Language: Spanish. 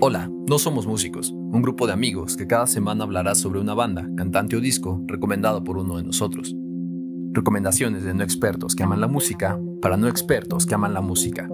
Hola, no somos músicos, un grupo de amigos que cada semana hablará sobre una banda, cantante o disco recomendado por uno de nosotros. Recomendaciones de no expertos que aman la música para no expertos que aman la música.